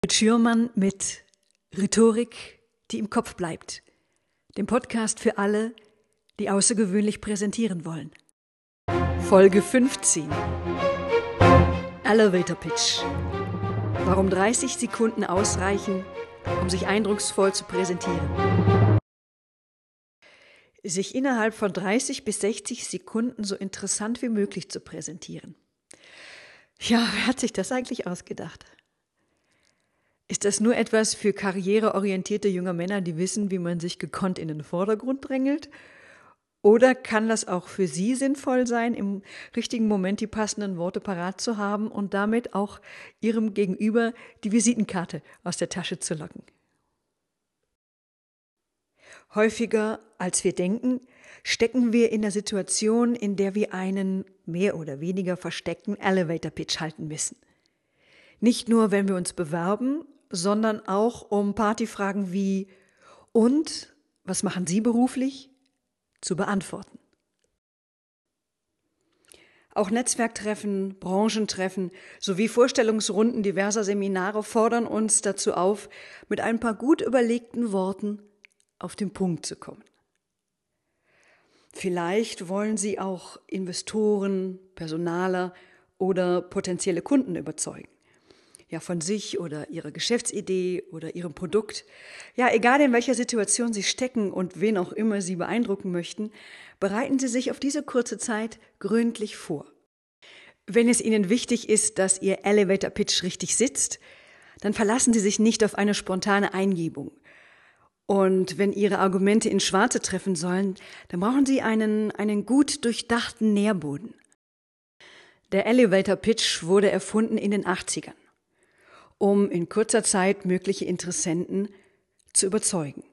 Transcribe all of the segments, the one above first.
Mit Schürmann mit Rhetorik, die im Kopf bleibt. Dem Podcast für alle, die außergewöhnlich präsentieren wollen. Folge 15. Elevator Pitch. Warum 30 Sekunden ausreichen, um sich eindrucksvoll zu präsentieren. Sich innerhalb von 30 bis 60 Sekunden so interessant wie möglich zu präsentieren. Ja, wer hat sich das eigentlich ausgedacht? Ist das nur etwas für karriereorientierte junge Männer, die wissen, wie man sich gekonnt in den Vordergrund drängelt? Oder kann das auch für Sie sinnvoll sein, im richtigen Moment die passenden Worte parat zu haben und damit auch Ihrem Gegenüber die Visitenkarte aus der Tasche zu locken? Häufiger als wir denken, stecken wir in der Situation, in der wir einen mehr oder weniger versteckten Elevator Pitch halten müssen. Nicht nur, wenn wir uns bewerben, sondern auch um Partyfragen wie und was machen Sie beruflich zu beantworten. Auch Netzwerktreffen, Branchentreffen sowie Vorstellungsrunden diverser Seminare fordern uns dazu auf, mit ein paar gut überlegten Worten auf den Punkt zu kommen. Vielleicht wollen Sie auch Investoren, Personaler oder potenzielle Kunden überzeugen ja von sich oder ihrer Geschäftsidee oder ihrem Produkt. Ja, egal in welcher Situation Sie stecken und wen auch immer Sie beeindrucken möchten, bereiten Sie sich auf diese kurze Zeit gründlich vor. Wenn es Ihnen wichtig ist, dass Ihr Elevator Pitch richtig sitzt, dann verlassen Sie sich nicht auf eine spontane Eingebung. Und wenn Ihre Argumente in Schwarze treffen sollen, dann brauchen Sie einen, einen gut durchdachten Nährboden. Der Elevator Pitch wurde erfunden in den 80ern um in kurzer Zeit mögliche Interessenten zu überzeugen.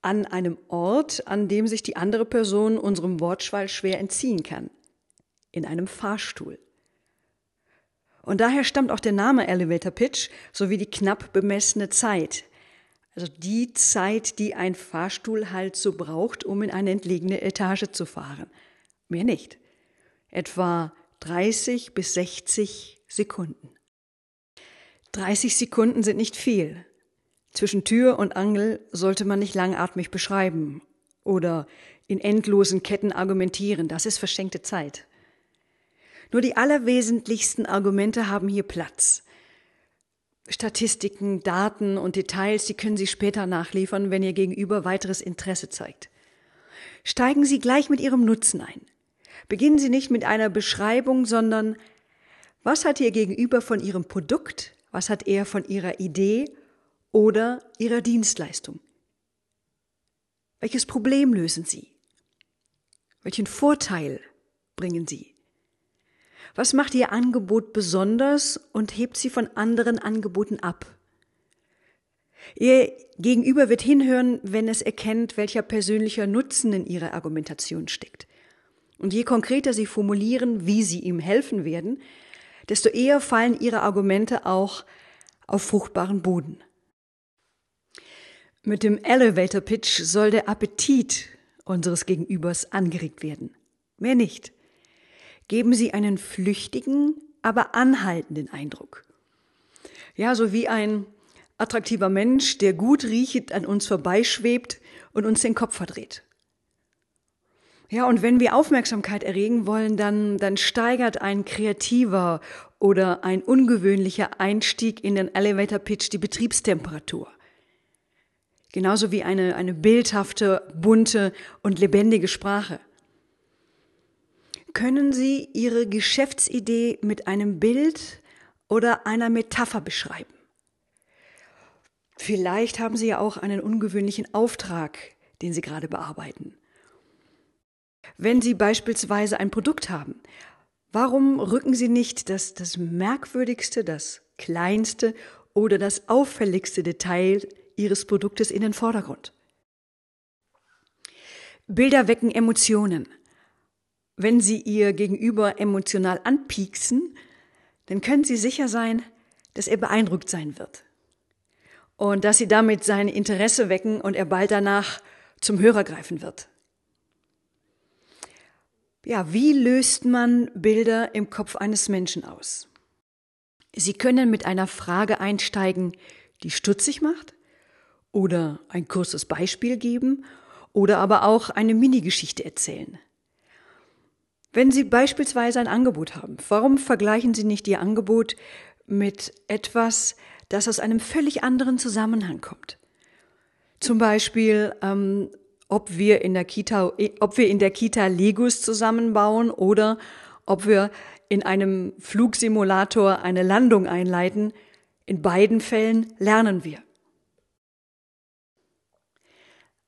An einem Ort, an dem sich die andere Person unserem Wortschwall schwer entziehen kann. In einem Fahrstuhl. Und daher stammt auch der Name Elevator Pitch sowie die knapp bemessene Zeit. Also die Zeit, die ein Fahrstuhl halt so braucht, um in eine entlegene Etage zu fahren. Mehr nicht. Etwa 30 bis 60 Sekunden. 30 Sekunden sind nicht viel. Zwischen Tür und Angel sollte man nicht langatmig beschreiben oder in endlosen Ketten argumentieren, das ist verschenkte Zeit. Nur die allerwesentlichsten Argumente haben hier Platz. Statistiken, Daten und Details, die können Sie später nachliefern, wenn Ihr Gegenüber weiteres Interesse zeigt. Steigen Sie gleich mit Ihrem Nutzen ein. Beginnen Sie nicht mit einer Beschreibung, sondern was hat Ihr Gegenüber von Ihrem Produkt, was hat er von ihrer Idee oder ihrer Dienstleistung? Welches Problem lösen sie? Welchen Vorteil bringen sie? Was macht ihr Angebot besonders und hebt sie von anderen Angeboten ab? Ihr Gegenüber wird hinhören, wenn es erkennt, welcher persönlicher Nutzen in ihrer Argumentation steckt. Und je konkreter sie formulieren, wie sie ihm helfen werden, desto eher fallen ihre Argumente auch auf fruchtbaren Boden. Mit dem Elevator Pitch soll der Appetit unseres Gegenübers angeregt werden. Mehr nicht. Geben Sie einen flüchtigen, aber anhaltenden Eindruck. Ja, so wie ein attraktiver Mensch, der gut riechend an uns vorbeischwebt und uns den Kopf verdreht. Ja, und wenn wir Aufmerksamkeit erregen wollen, dann, dann steigert ein kreativer oder ein ungewöhnlicher Einstieg in den Elevator Pitch die Betriebstemperatur. Genauso wie eine, eine bildhafte, bunte und lebendige Sprache. Können Sie Ihre Geschäftsidee mit einem Bild oder einer Metapher beschreiben? Vielleicht haben Sie ja auch einen ungewöhnlichen Auftrag, den Sie gerade bearbeiten. Wenn Sie beispielsweise ein Produkt haben, warum rücken Sie nicht das, das merkwürdigste, das kleinste oder das auffälligste Detail Ihres Produktes in den Vordergrund? Bilder wecken Emotionen. Wenn Sie Ihr Gegenüber emotional anpieksen, dann können Sie sicher sein, dass er beeindruckt sein wird. Und dass Sie damit sein Interesse wecken und er bald danach zum Hörer greifen wird. Ja, wie löst man Bilder im Kopf eines Menschen aus? Sie können mit einer Frage einsteigen, die stutzig macht, oder ein kurzes Beispiel geben, oder aber auch eine Mini-Geschichte erzählen. Wenn Sie beispielsweise ein Angebot haben, warum vergleichen Sie nicht Ihr Angebot mit etwas, das aus einem völlig anderen Zusammenhang kommt? Zum Beispiel, ähm, ob wir in der Kita, ob wir in der Kita Legos zusammenbauen oder ob wir in einem Flugsimulator eine Landung einleiten. In beiden Fällen lernen wir.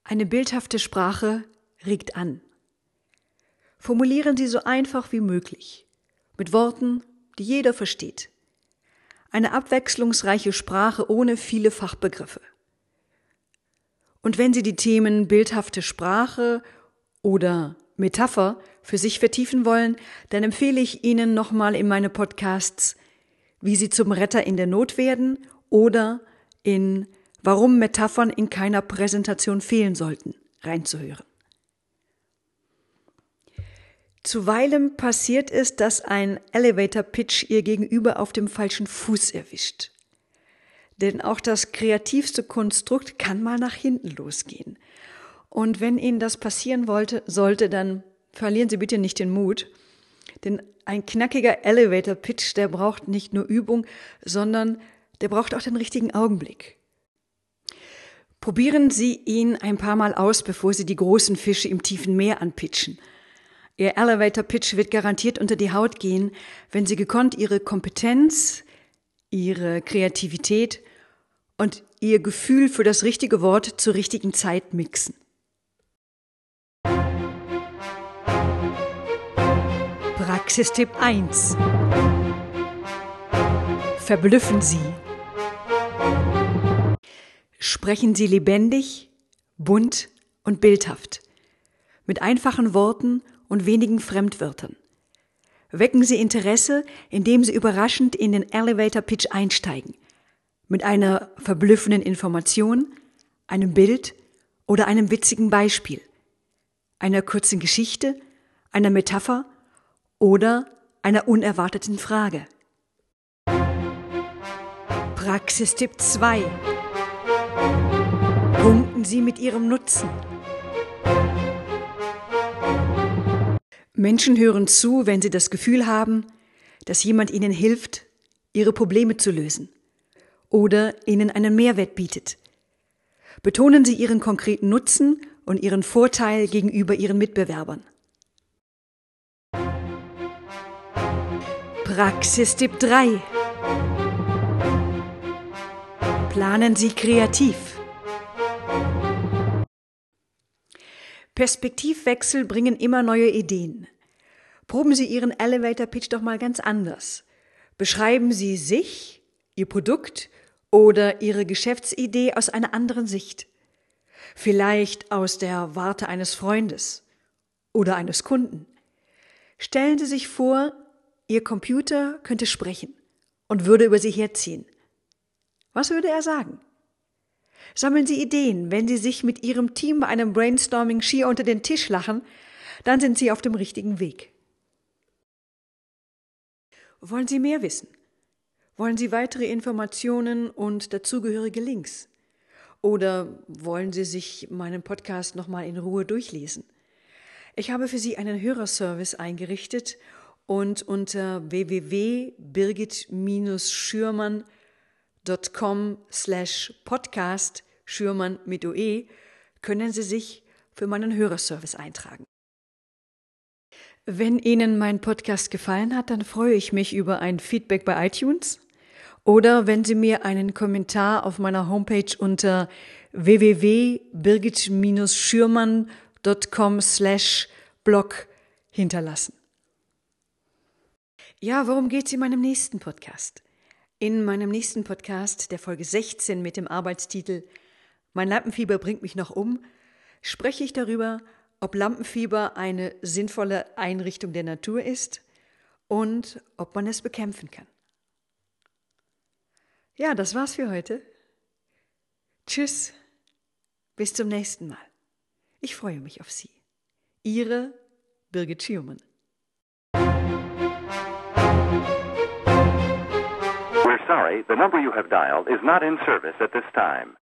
Eine bildhafte Sprache regt an. Formulieren Sie so einfach wie möglich, mit Worten, die jeder versteht. Eine abwechslungsreiche Sprache ohne viele Fachbegriffe. Und wenn Sie die Themen bildhafte Sprache oder Metapher für sich vertiefen wollen, dann empfehle ich Ihnen nochmal in meine Podcasts, wie Sie zum Retter in der Not werden oder in Warum Metaphern in keiner Präsentation fehlen sollten, reinzuhören. Zuweilen passiert es, dass ein Elevator Pitch ihr gegenüber auf dem falschen Fuß erwischt. Denn auch das kreativste Konstrukt kann mal nach hinten losgehen. Und wenn Ihnen das passieren wollte, sollte, dann verlieren Sie bitte nicht den Mut. Denn ein knackiger Elevator Pitch, der braucht nicht nur Übung, sondern der braucht auch den richtigen Augenblick. Probieren Sie ihn ein paar Mal aus, bevor Sie die großen Fische im tiefen Meer anpitchen. Ihr Elevator Pitch wird garantiert unter die Haut gehen, wenn Sie gekonnt Ihre Kompetenz, Ihre Kreativität und Ihr Gefühl für das richtige Wort zur richtigen Zeit mixen. Praxistipp 1. Verblüffen Sie. Sprechen Sie lebendig, bunt und bildhaft, mit einfachen Worten und wenigen Fremdwörtern. Wecken Sie Interesse, indem Sie überraschend in den Elevator Pitch einsteigen, mit einer verblüffenden Information, einem Bild oder einem witzigen Beispiel, einer kurzen Geschichte, einer Metapher oder einer unerwarteten Frage. Praxistipp 2. Punkten Sie mit Ihrem Nutzen. Menschen hören zu, wenn sie das Gefühl haben, dass jemand ihnen hilft, ihre Probleme zu lösen oder ihnen einen Mehrwert bietet. Betonen Sie Ihren konkreten Nutzen und Ihren Vorteil gegenüber Ihren Mitbewerbern. Praxistipp 3. Planen Sie kreativ. Perspektivwechsel bringen immer neue Ideen. Proben Sie Ihren Elevator Pitch doch mal ganz anders. Beschreiben Sie sich, Ihr Produkt oder Ihre Geschäftsidee aus einer anderen Sicht. Vielleicht aus der Warte eines Freundes oder eines Kunden. Stellen Sie sich vor, Ihr Computer könnte sprechen und würde über Sie herziehen. Was würde er sagen? Sammeln Sie Ideen. Wenn Sie sich mit Ihrem Team bei einem Brainstorming schier unter den Tisch lachen, dann sind Sie auf dem richtigen Weg. Wollen Sie mehr wissen? Wollen Sie weitere Informationen und dazugehörige Links? Oder wollen Sie sich meinen Podcast nochmal in Ruhe durchlesen? Ich habe für Sie einen Hörerservice eingerichtet und unter www.birgit-schürmann.com slash podcast Schürmann mit OE können Sie sich für meinen Hörerservice eintragen. Wenn Ihnen mein Podcast gefallen hat, dann freue ich mich über ein Feedback bei iTunes oder wenn Sie mir einen Kommentar auf meiner Homepage unter www.birgit-schürmann.com slash blog hinterlassen. Ja, worum geht es in meinem nächsten Podcast? In meinem nächsten Podcast, der Folge 16 mit dem Arbeitstitel Mein Lampenfieber bringt mich noch um, spreche ich darüber, ob Lampenfieber eine sinnvolle Einrichtung der Natur ist und ob man es bekämpfen kann. Ja, das war's für heute. Tschüss, bis zum nächsten Mal. Ich freue mich auf Sie. Ihre Birgit Schürmann. sorry, the number you have dialed is not in service at this time.